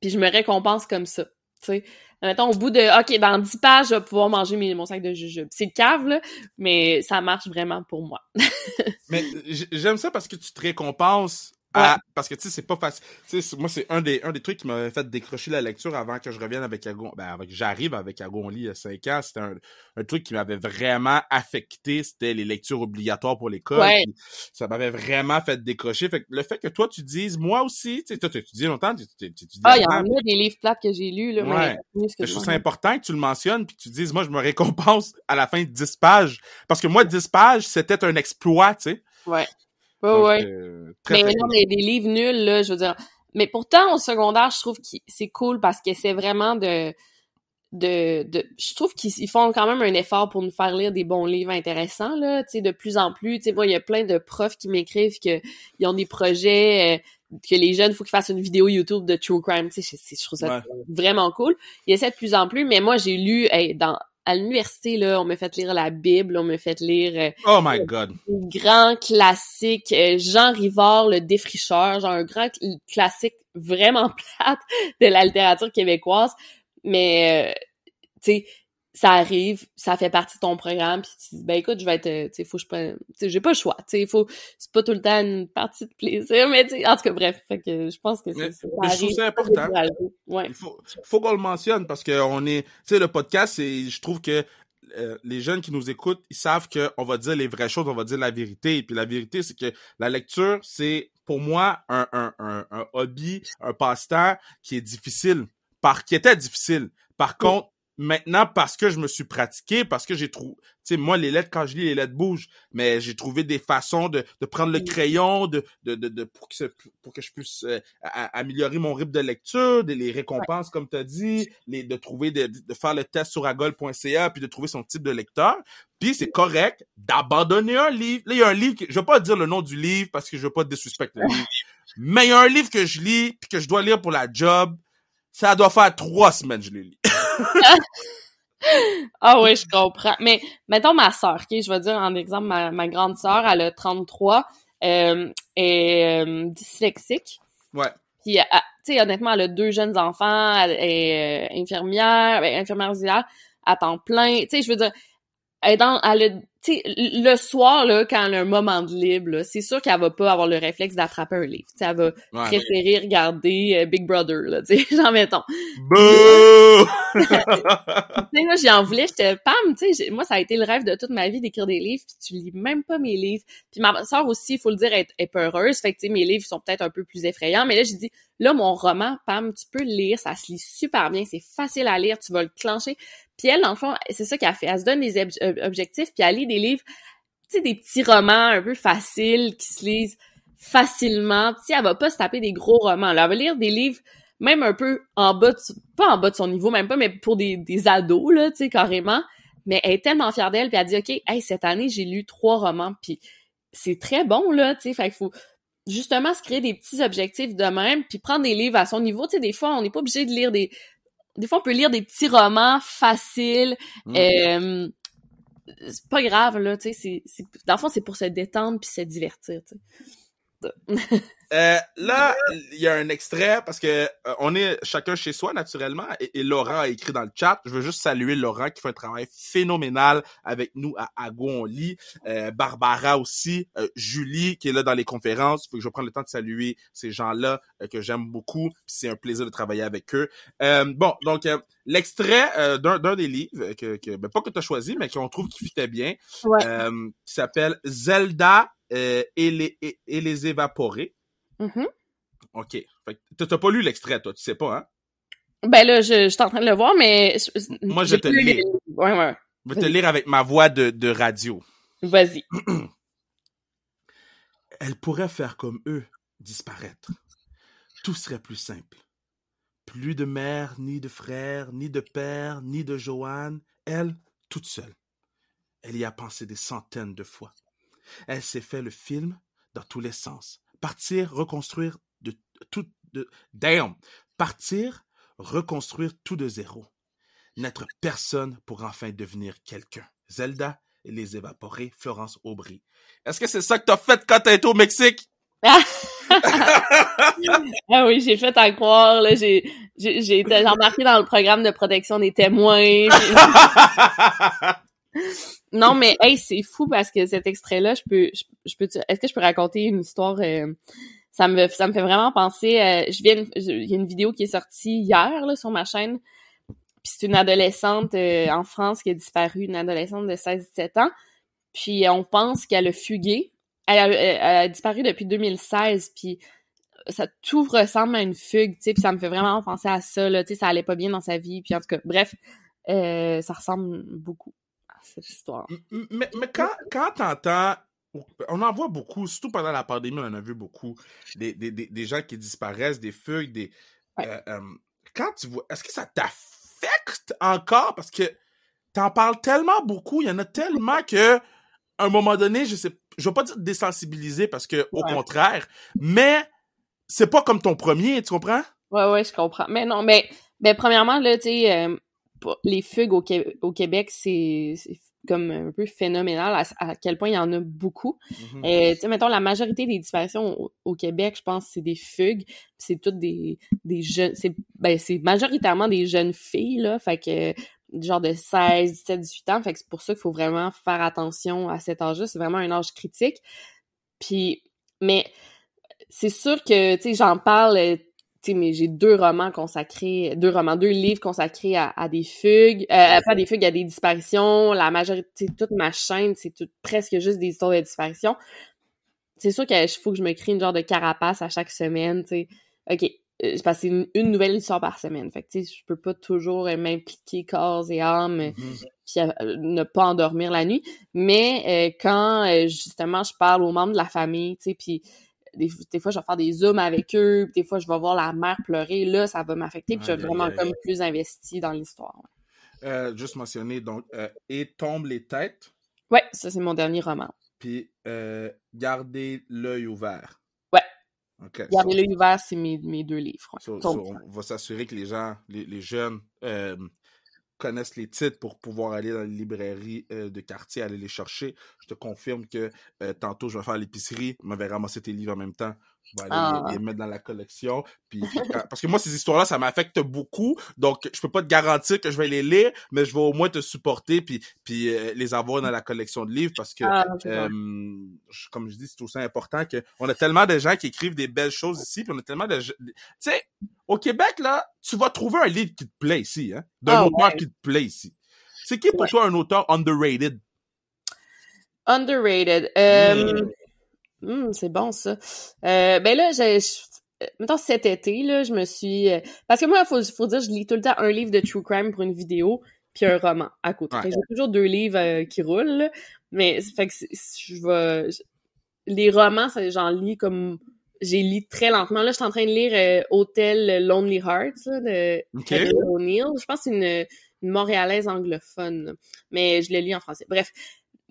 puis je me récompense comme ça. Tu sais. Mettons, au bout de OK, dans 10 pages, je vais pouvoir manger mon sac de jujubes. C'est cave, là, mais ça marche vraiment pour moi. mais j'aime ça parce que tu te récompenses ah, parce que tu sais, c'est pas facile. Moi, c'est un des, un des trucs qui m'avait fait décrocher la lecture avant que je revienne avec Agon. Ben, avec, j'arrive avec Agonli il y a cinq ans. C'était un, un truc qui m'avait vraiment affecté. C'était les lectures obligatoires pour l'école. Ça m'avait vraiment fait décrocher. Fait que le fait que toi, tu dises, moi aussi, tu sais, toi, tu étudies longtemps, tu, tu, tu, Ah, il y en a des livres plates que j'ai lus, là. Ouais. je trouve ça important que tu le mentionnes puis tu dises, moi, je me récompense à la fin de 10 pages. Parce que moi, 10 pages, c'était un exploit, tu sais. Ouais. Ouais, ouais. Euh, mais non, mais des livres nuls, là, je veux dire. Mais pourtant, au secondaire, je trouve que c'est cool parce que c'est vraiment de, de, de, je trouve qu'ils font quand même un effort pour nous faire lire des bons livres intéressants, là, tu sais, de plus en plus. Tu sais, il y a plein de profs qui m'écrivent qu'ils ont des projets, euh, que les jeunes, faut qu'ils fassent une vidéo YouTube de true crime, tu sais, je, trouve ça vraiment cool. Il essaie de plus en plus, mais moi, j'ai lu, dans, à l'université, là, on m'a fait lire la Bible, on m'a fait lire euh, Oh my God. un grand classique, euh, Jean Rivard, le défricheur, genre un grand classique vraiment plate de la littérature québécoise. Mais euh, tu sais, ça arrive, ça fait partie de ton programme, puis tu dis, ben écoute, je vais être, euh, tu sais, faut que je prenne, tu sais, j'ai pas le choix, tu sais, faut, c'est pas tout le temps une partie de plaisir, mais tu en tout cas, bref, fait que je pense que c'est ça. je trouve ça important. Ouais. Il faut, faut qu'on le mentionne parce que on est, tu sais, le podcast, c'est, je trouve que euh, les jeunes qui nous écoutent, ils savent qu'on va dire les vraies choses, on va dire la vérité. Et puis la vérité, c'est que la lecture, c'est pour moi un, un, un, un hobby, un passe-temps qui est difficile, par qui était difficile. Par contre, maintenant, parce que je me suis pratiqué, parce que j'ai trouvé, tu sais, moi, les lettres, quand je lis, les lettres bougent, mais j'ai trouvé des façons de, de prendre le crayon, de, de, de, de pour, que, pour que je puisse euh, améliorer mon rythme de lecture, de, les récompenses, comme tu as dit, les, de trouver, de, de faire le test sur agol.ca, puis de trouver son type de lecteur. Puis c'est correct d'abandonner un livre. Là, il y a un livre, que, je vais pas dire le nom du livre parce que je veux pas désuspecter le livre, mais il y a un livre que je lis, puis que je dois lire pour la job, ça doit faire trois semaines que je l'ai lu. ah oui, je comprends. Mais mettons ma soeur, ok, je vais dire en exemple ma, ma grande sœur, elle a 33, euh, est euh, dyslexique. Ouais. Puis, tu sais, honnêtement, elle a deux jeunes enfants, elle est euh, infirmière, ben, infirmière auxiliaire à temps plein. Tu sais, je veux dire, elle, dans, elle a sais, le soir, là, quand elle a un moment de libre, c'est sûr qu'elle va pas avoir le réflexe d'attraper un livre. T'sais, elle va préférer regarder euh, Big Brother, là, tu sais, genre, mettons. Bouh! tu sais, moi, j'en voulais, j'étais pam, tu sais, moi, ça a été le rêve de toute ma vie d'écrire des livres, puis tu lis même pas mes livres. Puis ma soeur aussi, il faut le dire, est, est peureuse, fait que, tu sais, mes livres sont peut-être un peu plus effrayants, mais là, j'ai dit, là, mon roman, pam, tu peux le lire, ça se lit super bien, c'est facile à lire, tu vas le clencher. Puis elle, dans le fond, c'est ça qu'elle fait. Elle se donne des objectifs, puis elle lit des livres, tu sais, des petits romans un peu faciles qui se lisent facilement. Tu sais, elle va pas se taper des gros romans. Elle va lire des livres même un peu en bas, de, pas en bas de son niveau, même pas, mais pour des, des ados, carrément. Mais elle est tellement fière d'elle, puis elle dit, OK, cette année, j'ai lu trois romans, puis c'est très bon, là, tu sais, fait faut justement se créer des petits objectifs de même, puis prendre des livres à son niveau. Tu sais, des fois, on n'est pas obligé de lire des des fois, on peut lire des petits romans faciles. Mm. Euh, c'est pas grave, là, tu sais. Dans le fond, c'est pour se détendre puis se divertir, tu sais. Euh, là, il y a un extrait parce que euh, on est chacun chez soi naturellement et, Laurent a écrit dans le chat. Je veux juste saluer Laurent qui fait un travail phénoménal avec nous à Ago on lit, euh, Barbara aussi, Julie qui est là dans les conférences. Faut que je prenne le temps de saluer ces gens-là que j'aime beaucoup. C'est un plaisir de travailler avec eux. bon, donc l'extrait d'un des livres que, que ben, pas que tu as choisi mais qu'on trouve qui fitait bien, qui s'appelle Zelda et les et, et les évaporés. Mm-hmm. OK. T'as pas lu l'extrait, toi, tu sais pas, hein? Ben là, je, je suis en train de le voir, mais... Moi, je te le lire. Ouais, ouais. Je vais te lire avec ma voix de, de radio. Vas-y. Elle pourrait faire comme eux, disparaître. Tout serait plus simple. Plus de mère, ni de frère, ni de père, ni de Joanne. Elle, toute seule. Elle y a pensé des centaines de fois. Elle s'est fait le film dans tous les sens partir, reconstruire de tout, de, damn, partir, reconstruire tout de zéro. N'être personne pour enfin devenir quelqu'un. Zelda et les évaporés, Florence Aubry. Est-ce que c'est ça que t'as fait quand été au Mexique? ah oui, j'ai fait à croire, là, j'ai, j'ai, j'ai été embarqué dans le programme de protection des témoins. non, mais hey, c'est fou parce que cet extrait-là, je peux, je, peux, est-ce que je peux raconter une histoire euh, Ça me, ça me fait vraiment penser. Euh, je viens, il y a une vidéo qui est sortie hier là sur ma chaîne. Puis c'est une adolescente euh, en France qui a disparu, une adolescente de 16-17 ans. Puis on pense qu'elle a fugué. Elle a, elle a, disparu depuis 2016. Puis ça tout ressemble à une fugue, tu sais. Puis ça me fait vraiment penser à ça là. Tu sais, ça allait pas bien dans sa vie. Puis en tout cas, bref, ça ressemble beaucoup cette histoire. Mais, mais quand, quand t'entends on en voit beaucoup, surtout pendant la pandémie, on en a vu beaucoup. Des, des, des, gens qui disparaissent, des feuilles, des. Euh, euh, quand tu vois. Est-ce que ça t'affecte encore? Parce que t'en parles tellement beaucoup, il y en a tellement que à un moment donné, je sais. Je veux pas dire désensibiliser parce que au contraire, mais c'est pas comme ton premier, tu comprends? Ouais, ouais, je comprends. Mais non, mais, mais premièrement, là, tu sais, euh, les fugues au, au Québec, c'est comme un peu phénoménal à, quel point il y en a beaucoup. Mm-hmm. Euh, tu sais, mettons, la majorité des disparitions au, Québec, je pense, c'est des fugues. C'est toutes des, des jeunes... C'est ben, majoritairement des jeunes filles, là. Fait que genre de 16, 17, 18 ans. Fait que c'est pour ça qu'il faut vraiment faire attention à cet âge-là. C'est vraiment un âge critique. Puis, mais c'est sûr que, tu sais, j'en parle sais, mais j'ai deux romans consacrés, deux romans, deux livres consacrés à, des fugues, euh, pas des fugues, à des disparitions. La majorité, toute ma chaîne, c'est tout, presque juste des histoires de disparition. C'est sûr qu'il faut que je me crée une genre de carapace à chaque semaine, tu sais. OK, euh, parce que c'est une, une nouvelle histoire par semaine. Fait que, tu sais, je peux pas toujours euh, m'impliquer corps et âme Mhm. puis euh, ne pas endormir la nuit. Mais euh, quand, euh, justement, je parle aux membres de la famille, tu sais, puis des, des fois, je vais faire des zooms avec eux, puis des fois, je vais voir la mère pleurer, là, ça va m'affecter, puis je aïe, vraiment comme plus investi dans l'histoire. Euh, juste mentionner, donc, euh, Et tombe les têtes, Ouais, ça, c'est mon dernier roman. puis euh, Gardez l'œil ouvert. Ouais. OK. Gardez l'œil ouvert, c'est mes, mes deux livres. ouais. So- Tombe so, les on va s'assurer que les gens, les, les jeunes, euh, connaissent les titres pour pouvoir aller dans les librairies euh, de quartier, aller les chercher. Je te confirme que euh, tantôt, je vais faire l'épicerie, je vais ramasser tes livres en même temps. Je vais aller Ah. les, les mettre dans la collection. Puis, puis quand- parce que moi, ces histoires-là, ça m'affecte beaucoup. Donc, je peux pas te garantir que je vais les lire, mais je vais au moins te supporter puis, puis euh, les avoir dans la collection de livres parce que Ah, je- comme je dis, c'est aussi important que on a tellement de gens qui écrivent des belles choses ici, puis on a tellement de tu sais, au Québec là, tu vas trouver un livre qui te plaît ici, hein, d'un Ah, auteur ouais. qui te plaît ici. C'est qui pour Ouais. toi un auteur underrated? Underrated. Euh, hmm, c'est bon, ça. Euh, ben là, j'ai... Mettons, cet été, là, je me suis... euh, Parce que moi, il faut, faut dire, je lis tout le temps un livre de true crime pour une vidéo, puis un roman à côté. Ouais. J'ai toujours deux livres euh, qui roulent, là. mais fait que je vais... Les romans, ça, j'en lis comme... J'ai lu très lentement. Là, je suis en train de lire euh, Hotel Lonely Hearts là, de Ok. Heather O'Neill. Je pense que c'est une, une Montréalaise anglophone, mais je le lis en français. Bref.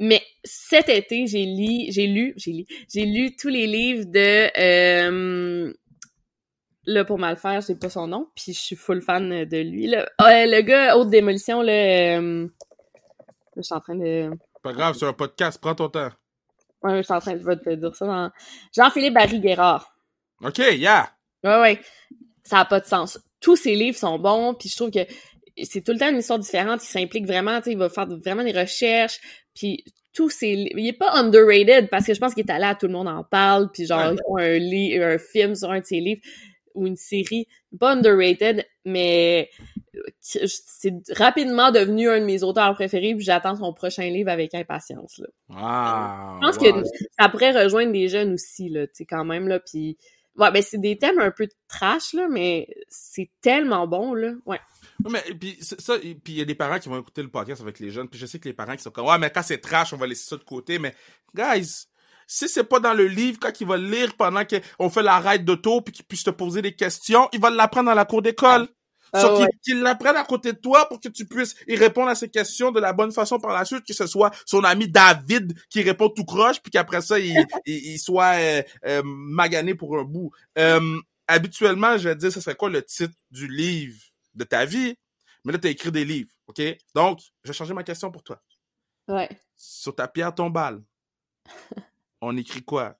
Mais cet été, j'ai lu, j'ai lu, j'ai lu, j'ai lu tous les livres de euh, là pour mal faire, j'ai pas son nom, puis je suis full fan de lui. Là. Ah, le gars haute démolition là, euh, là, je suis en train de, Pas grave, c'est un podcast, prends ton temps. Ouais, je suis en train de, te dire ça. dans- Jean-Philippe Barry Guérard. Ok, yeah. Ouais, ouais. Ça a pas de sens. Tous ses livres sont bons, puis je trouve que c'est tout le temps une histoire différente. Il s'implique vraiment, tu sais, il va faire vraiment des recherches, puis tous ses il est pas underrated parce que je pense qu'il est allé à tout le monde en parle, puis genre ils font un un film sur un de ses livres ou une série, pas underrated, mais euh, c'est rapidement devenu un de mes auteurs préférés, puis j'attends son prochain livre avec impatience là. Wow. Je pense wow. que ça pourrait rejoindre des jeunes aussi, là, tu sais, quand même, là, puis... Ouais, ben c'est des thèmes un peu trash, là, mais c'est tellement bon, là. Ouais. Ouais, Mais puis ça, puis il y a des parents qui vont écouter le podcast avec les jeunes, puis je sais que les parents qui sont comme ouais mais quand c'est trash on va laisser ça de côté, mais guys, si c'est pas dans le livre quand il va lire pendant qu'on fait la ride d'auto puis qu'il puisse te poser des questions, il va l'apprendre dans la cour d'école. Ah Sauf qu'il- ouais. qu'il l'apprenne à côté de toi pour que tu puisses y répondre à ces questions de la bonne façon par la suite, que ce soit son ami David qui répond tout croche, puis qu'après ça, il, il, il soit euh, euh, magané pour un bout. Euh, habituellement, je vais te dire, ce serait quoi le titre du livre de ta vie? Mais là, tu as écrit des livres, OK? Donc, je vais changer ma question pour toi. Ouais. Sur ta pierre tombale, on écrit quoi?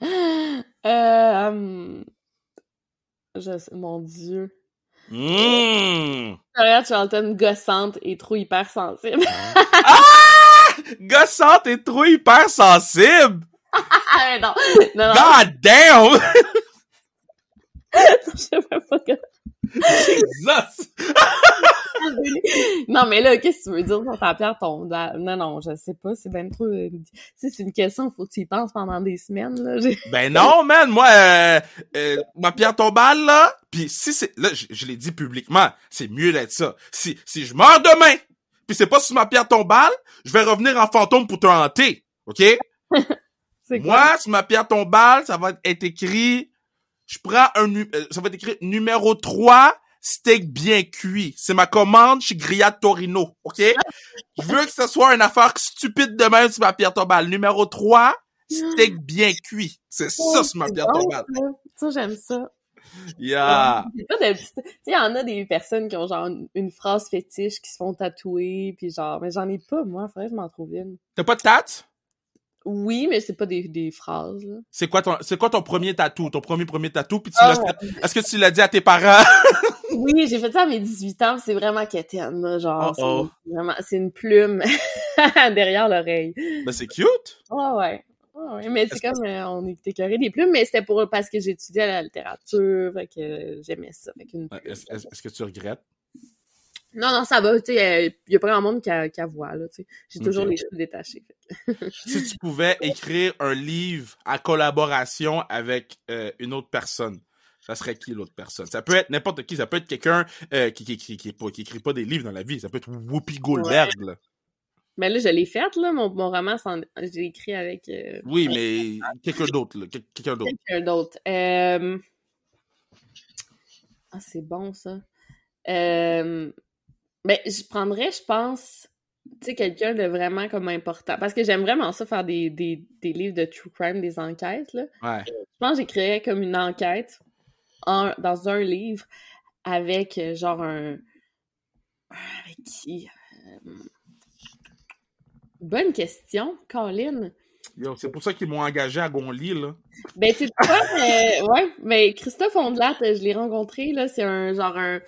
Euh, hum, je sais- mon Dieu. Mmh! Harriet Charlton, gossante et trop hypersensible. Gossante et trop hypersensible! ah, non! Non, non, God damn! je sais pas que... Jesus! Non, mais là, qu'est-ce que tu veux dire? Sur ta pierre tombale? Non, non, je sais pas, c'est bien trop... euh, Tu sais, c'est une question, faut que tu y penses pendant des semaines, là. Ben non, man, moi, euh, euh, ma pierre tombale, là, puis si c'est, là, je, je l'ai dit publiquement, c'est mieux d'être ça. Si, si je meurs demain, puis c'est pas sur ma pierre tombale, je vais revenir en fantôme pour te hanter, ok? Moi, sur ma pierre tombale, ça va être écrit, je prends un, euh, ça va être écrit numéro 3, steak bien cuit. C'est ma commande chez Grillade Torino, ok? Je veux que ce soit une affaire stupide de même sur ma pierre tombale. Numéro 3, steak bien cuit. C'est ça sur ma pierre bon, tombale. Ça, ça, j'aime ça. Yeah. Il y en a des personnes qui ont genre une, une phrase fétiche qui se font tatouer, puis genre, mais j'en ai pas, moi, faudrait que je m'en trouve une. T'as pas de tat? Oui, mais c'est pas des, des phrases. C'est quoi ton, c'est quoi ton premier tatou? Ton premier premier tatou? Puis tu Ah, l'as, est-ce que tu l'as dit à tes parents? Oui, j'ai fait ça à mes 18 ans, c'est vraiment quétaine, genre, c'est Oh, vraiment, c'est une plume derrière l'oreille. ben, c'est cute. Ah ouais. Ouais, mais c'est comme, euh, on est écœuré des plumes, mais c'était pour, parce que j'étudiais la littérature, fait que j'aimais ça, est-ce que tu regrettes? Non, non, ça va, tu sais, il y a pas grand monde qui a, qui a voix, là, tu sais. J'ai toujours les cheveux détachés. si tu pouvais écrire un livre à collaboration avec euh, une autre personne, ça serait qui l'autre personne? Ça peut être n'importe qui, ça peut être quelqu'un euh, qui, qui, qui, qui, qui, écrit pas des livres dans la vie, ça peut être Whoopi Goldberg, là. Mais là, je l'ai faite, là, mon, mon roman, j'ai écrit avec... Euh, oui, mais quelqu'un d'autre, là, quelqu'un d'autre. Quelqu'un d'autre. Euh... Ah, c'est bon, ça. Euh... Ben, je prendrais, je pense, tu sais, quelqu'un de vraiment comme important. Parce que j'aime vraiment ça, faire des, des, des, livres de true crime, des enquêtes, là. Ouais. Je pense que j'écrirais comme une enquête en, dans un livre avec, euh, genre, un... Avec qui? Euh... Bonne question, Colin. C'est pour ça qu'ils m'ont engagé à Gonly, là. Ben, c'est pas, mais, ouais, mais Christophe Ondelat, je l'ai rencontré, là, c'est un, genre, un,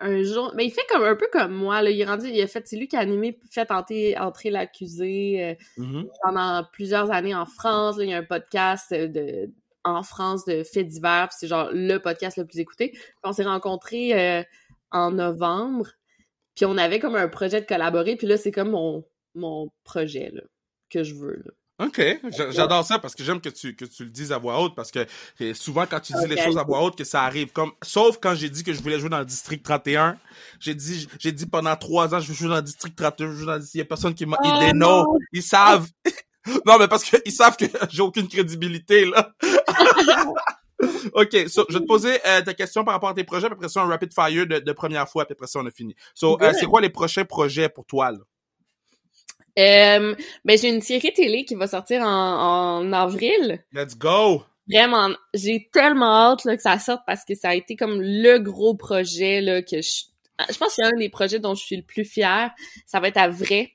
un jour, mais il fait comme un peu comme moi, là, il est rendu, il a fait, c'est lui qui a animé, fait entrer, entrer l'accusé euh, mm-hmm. pendant plusieurs années en France, là, il y a un podcast de, en France de faits divers, c'est genre le podcast le plus écouté. Puis on s'est rencontrés euh, en novembre, puis on avait comme un projet de collaborer, puis là, c'est comme mon, mon projet, là, que je veux, là. OK. J'adore ça parce que j'aime que tu, que tu le dises à voix haute parce que souvent quand tu dis les choses à voix haute que ça arrive comme, sauf quand j'ai dit que je voulais jouer dans le district 31. J'ai dit, j'ai dit pendant trois ans je veux jouer dans le district 31, je veux dans il y a personne qui m'a, oh, ils ils savent. non, mais parce qu'ils savent que j'ai aucune crédibilité, là. OK, so, je vais te poser euh, ta question par rapport à tes projets, puis après ça, un rapid fire de, de première fois, puis après ça, on a fini. So, euh, c'est quoi les prochains projets pour toi, là? Euh, ben j'ai une série télé qui va sortir en, en avril. Let's go. Vraiment, j'ai tellement hâte là, que ça sorte parce que ça a été comme le gros projet là que je je pense que c'est un des projets dont je suis le plus fière. Ça va être à vrai.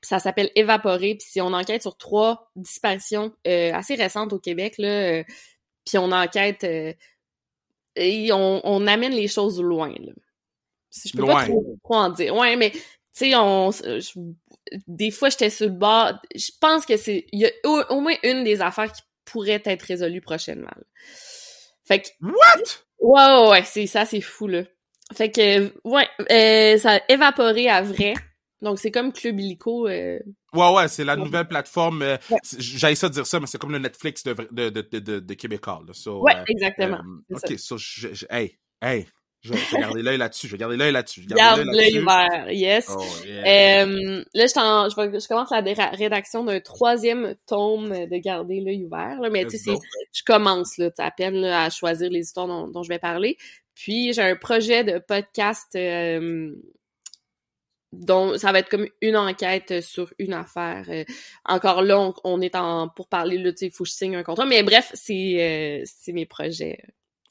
ça s'appelle Évaporer. Puis si on enquête sur trois disparitions euh, assez récentes au Québec là, euh, puis on enquête et on, on, amène les choses loin là. Je peux pas trop, trop, en dire. Ouais, mais sais, on, je, des fois, j'étais sur le bord. Je pense que c'est. Il y a au, moins une des affaires qui pourrait être résolue prochainement. Fait que. What? Ouais, ouais, ouais, c'est ça, c'est fou, là. Fait que, ouais, euh, ça a évaporé à vrai. Donc, c'est comme Club Illico. Euh... Ouais, ouais, c'est la nouvelle plateforme. Euh, ouais. J'allais ça dire ça, mais c'est comme le Netflix de, de, de, de, de Québécois. Là. So, ouais, exactement. Euh, ok, ça. so, je, je, hey, hey, je vais garder l'œil là-dessus. Je vais garder l'œil là-dessus. Garde l'œil ouvert, yes. Oh, yeah. euh, là, je, je, je, commence la rédaction d'un troisième tome de Garder l'œil ouvert. Là, mais tu sais, je commence là, à peine là, à choisir les histoires dont, dont je vais parler. Puis j'ai un projet de podcast euh, dont ça va être comme une enquête sur une affaire. Euh, encore là, on, on, est en pour parler là, tu sais, il faut que je signe un contrat. Mais bref, c'est mes projets.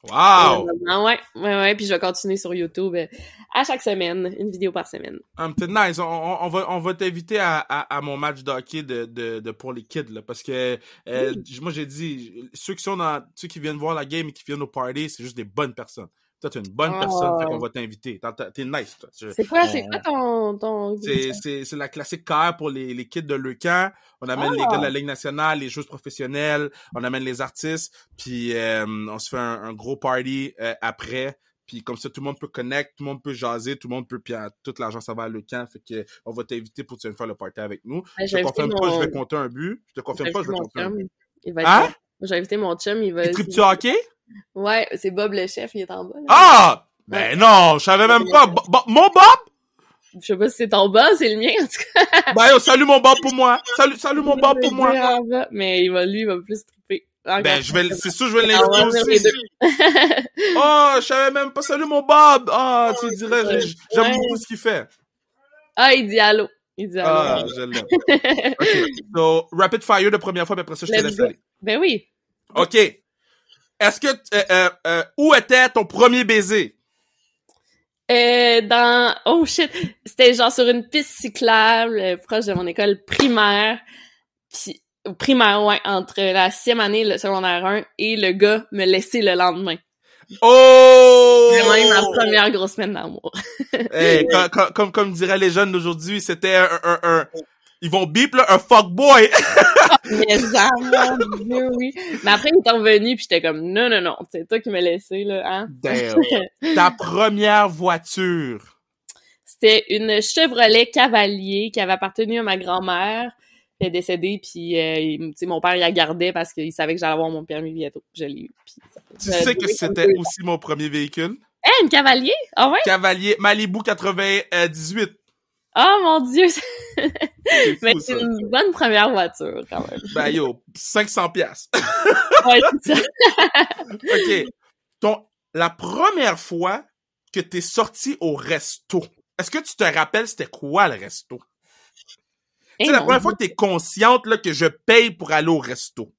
Wow! Euh, ouais, ouais, ouais. Puis je vais continuer sur YouTube euh, à chaque semaine, une vidéo par semaine. Um, nice. On, on, va, on va t'inviter à, à, à, mon match d'hockey de, de, de, pour les kids, là, parce que euh, oui. moi j'ai dit, ceux qui sont dans, ceux qui viennent voir la game et qui viennent au party, c'est juste des bonnes personnes. Toi, t'es une bonne oh. personne, fait qu'on va t'inviter. T'es nice, toi. C'est quoi, c'est quoi ton, ton... C'est la classique car pour les, les kids de Leucan. On amène oh. les gars de la Ligue nationale, les joueurs professionnels, on amène les artistes, puis euh, on se fait un, un gros party euh, après. Puis comme ça, tout le monde peut connecter, tout le monde peut jaser, tout le monde peut, puis tout l'argent, ça va à Leucan. Fait que on va t'inviter pour que tu faire le party avec nous. Ben, je te confirme mon... pas, je vais compter un but. Je te confirme pas, je vais compter un but. Il va être hein? J'ai invité mon chum, il va... Et tu hockey? Ouais, c'est Bob le chef, il est en bas. Là. Ah! Ben ouais. non, je savais même pas. Bo Bo mon Bob? Je sais pas si c'est ton Bob, c'est le mien, en tout cas. Ben yo, salut mon Bob pour moi. Salut, salut mon Bob pour moi. Bas, mais il va, lui, il va plus triper. Encore. Ben, je vais, c'est sûr, je vais l'inviter aussi. oh, je savais même pas. Salut mon Bob. Ah, oh, tu dirais, j'aime ouais. beaucoup ce qu'il fait. Ah, il dit allô. Il dit allô. Ah, je l'aime. OK. So, rapid fire de première fois, puis après ça, je te laisse aller. Ben oui. OK. Est-ce que euh, euh, euh, où était ton premier baiser? Euh, dans oh shit, c'était genre sur une piste cyclable proche de mon école primaire. Puis primaire ouais, entre la sixième année le secondaire 1 et le gars me laissait le lendemain. Oh! Vraiment ma première grosse semaine d'amour. hey, comme, comme, comme, comme diraient les jeunes d'aujourd'hui, c'était un, un, un, ils vont bip là, un fuckboy. Mais ça, mon Dieu, oui. Mais après, il est revenu, puis j'étais comme, non, non, non, c'est toi qui m'as laissé, là, hein. Damn. Ta première voiture. C'était une Chevrolet Cavalier qui avait appartenu à ma grand-mère. Elle est décédée, puis euh, mon père, il la gardait parce qu'il savait que j'allais avoir mon permis bientôt. Je l'ai eu. tu sais que c'était aussi mon premier véhicule? Eh, une Cavalier? Ah ouais? Cavalier Malibu 98. Oh mon dieu! Mais c'est une bonne première voiture, quand même. Ben yo, 500 pièces. ouais, c'est ça. OK. Ton, la première fois que t'es sorti au resto, est-ce que tu te rappelles c'était quoi le resto? C'est eh la première fois que t'es consciente là, que je paye pour aller au resto.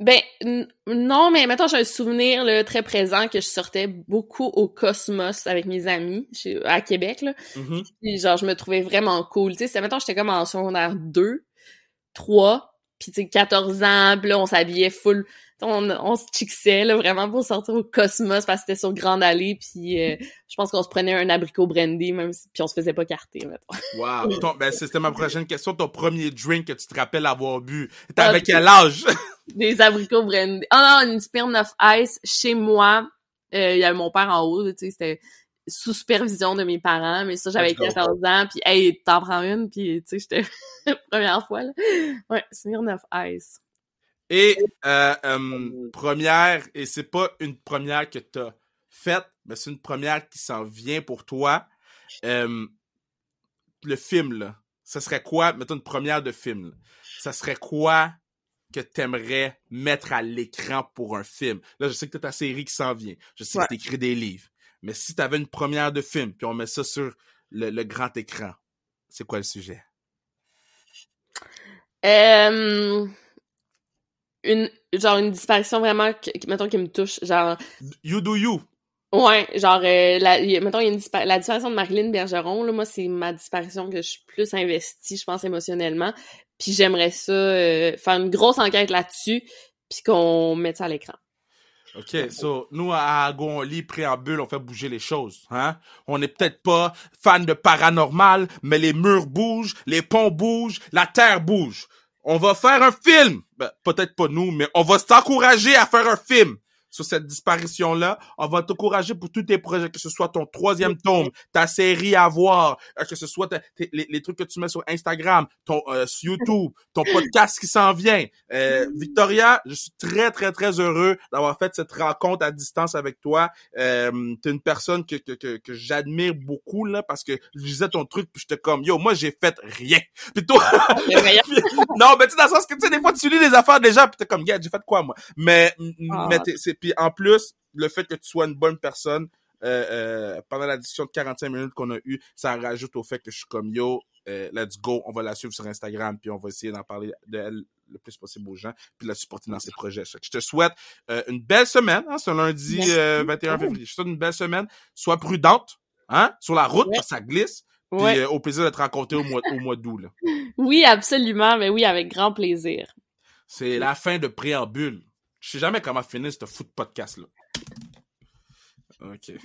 Ben non, mais maintenant j'ai un souvenir là, très présent que je sortais beaucoup au Cosmos avec mes amis à Québec là. Mm-hmm. genre je me trouvais vraiment cool. Tu sais, maintenant j'étais comme en secondaire 2, 3, puis tu sais 14 ans, pis là on s'habillait full on, on se chixait là, vraiment pour sortir au cosmos parce que c'était sur Grande Allée puis euh, je pense qu'on se prenait un abricot brandy même si, puis on se faisait pas carter mettons. Wow, ben c'était ma prochaine question, ton premier drink que tu te rappelles avoir bu. T'avais ah, quel âge? Des abricots brandy. Ah oh, non, une Smirnoff Ice chez moi. Euh, il y avait mon père en haut, tu sais, c'était sous supervision de mes parents, mais ça j'avais 14 ans puis hey, t'en prends une puis tu sais, j'étais première fois là. Ouais, Smirnoff Ice. Et euh, euh, première, et c'est pas une première que tu as faite, mais c'est une première qui s'en vient pour toi. Euh, le film, là, ça serait quoi, mettons une première de film, là, ça serait quoi que t'aimerais mettre à l'écran pour un film? Là, je sais que t'as ta série qui s'en vient. Je sais que t'écris des livres. Mais si t'avais une première de film, puis on met ça sur le, le grand écran, c'est quoi le sujet? Euh une genre une disparition vraiment qui, mettons qui me touche genre you do you. Ouais genre euh, la, mettons il y a une la disparition de Marilyn Bergeron là moi c'est ma disparition que je suis plus investie je pense émotionnellement. Puis j'aimerais ça euh, faire une grosse enquête là-dessus puis qu'on mette ça à l'écran. OK, so, nous, à Go, on lit préambule, on fait bouger les choses, hein? On n'est peut-être pas fan de paranormal, mais les murs bougent, les ponts bougent, la terre bouge on va faire un film. Ben, peut-être pas nous, mais on va s'encourager à faire un film sur cette disparition-là. On va t'encourager pour tous tes projets, que ce soit ton troisième tome, ta série à voir, euh, que ce soit les, trucs que tu mets sur Instagram, ton euh, YouTube, ton podcast qui s'en vient. Euh, Victoria, je suis très, très, très heureux d'avoir fait cette rencontre à distance avec toi. Euh, T'es une personne que, que, que, que j'admire beaucoup, là, parce que je disais ton truc, puis j'étais comme, yo, moi, j'ai fait rien. Puis toi... non, mais tu sais, dans le sens que, tu sais, des fois, tu lis les affaires déjà, puis t'es comme, yeah, j'ai fait quoi, moi? Mais, ah. mais c'est puis en plus, le fait que tu sois une bonne personne, euh, euh, pendant la discussion de 45 minutes qu'on a eue, ça rajoute au fait que je suis comme yo, euh, let's go, on va la suivre sur Instagram, puis on va essayer d'en parler d'elle le plus possible aux gens, puis la supporter dans ses projets. Je te souhaite une belle semaine, hein, c'est un lundi 21 février. Je te souhaite une belle semaine. Sois prudente, hein, sur la route, parce que ça glisse. Puis au plaisir de te rencontrer au mois, au mois d'août. Oui, absolument, mais oui, avec grand plaisir. C'est la fin de préambule. Je sais jamais comment finir ce foot podcast là. Ok.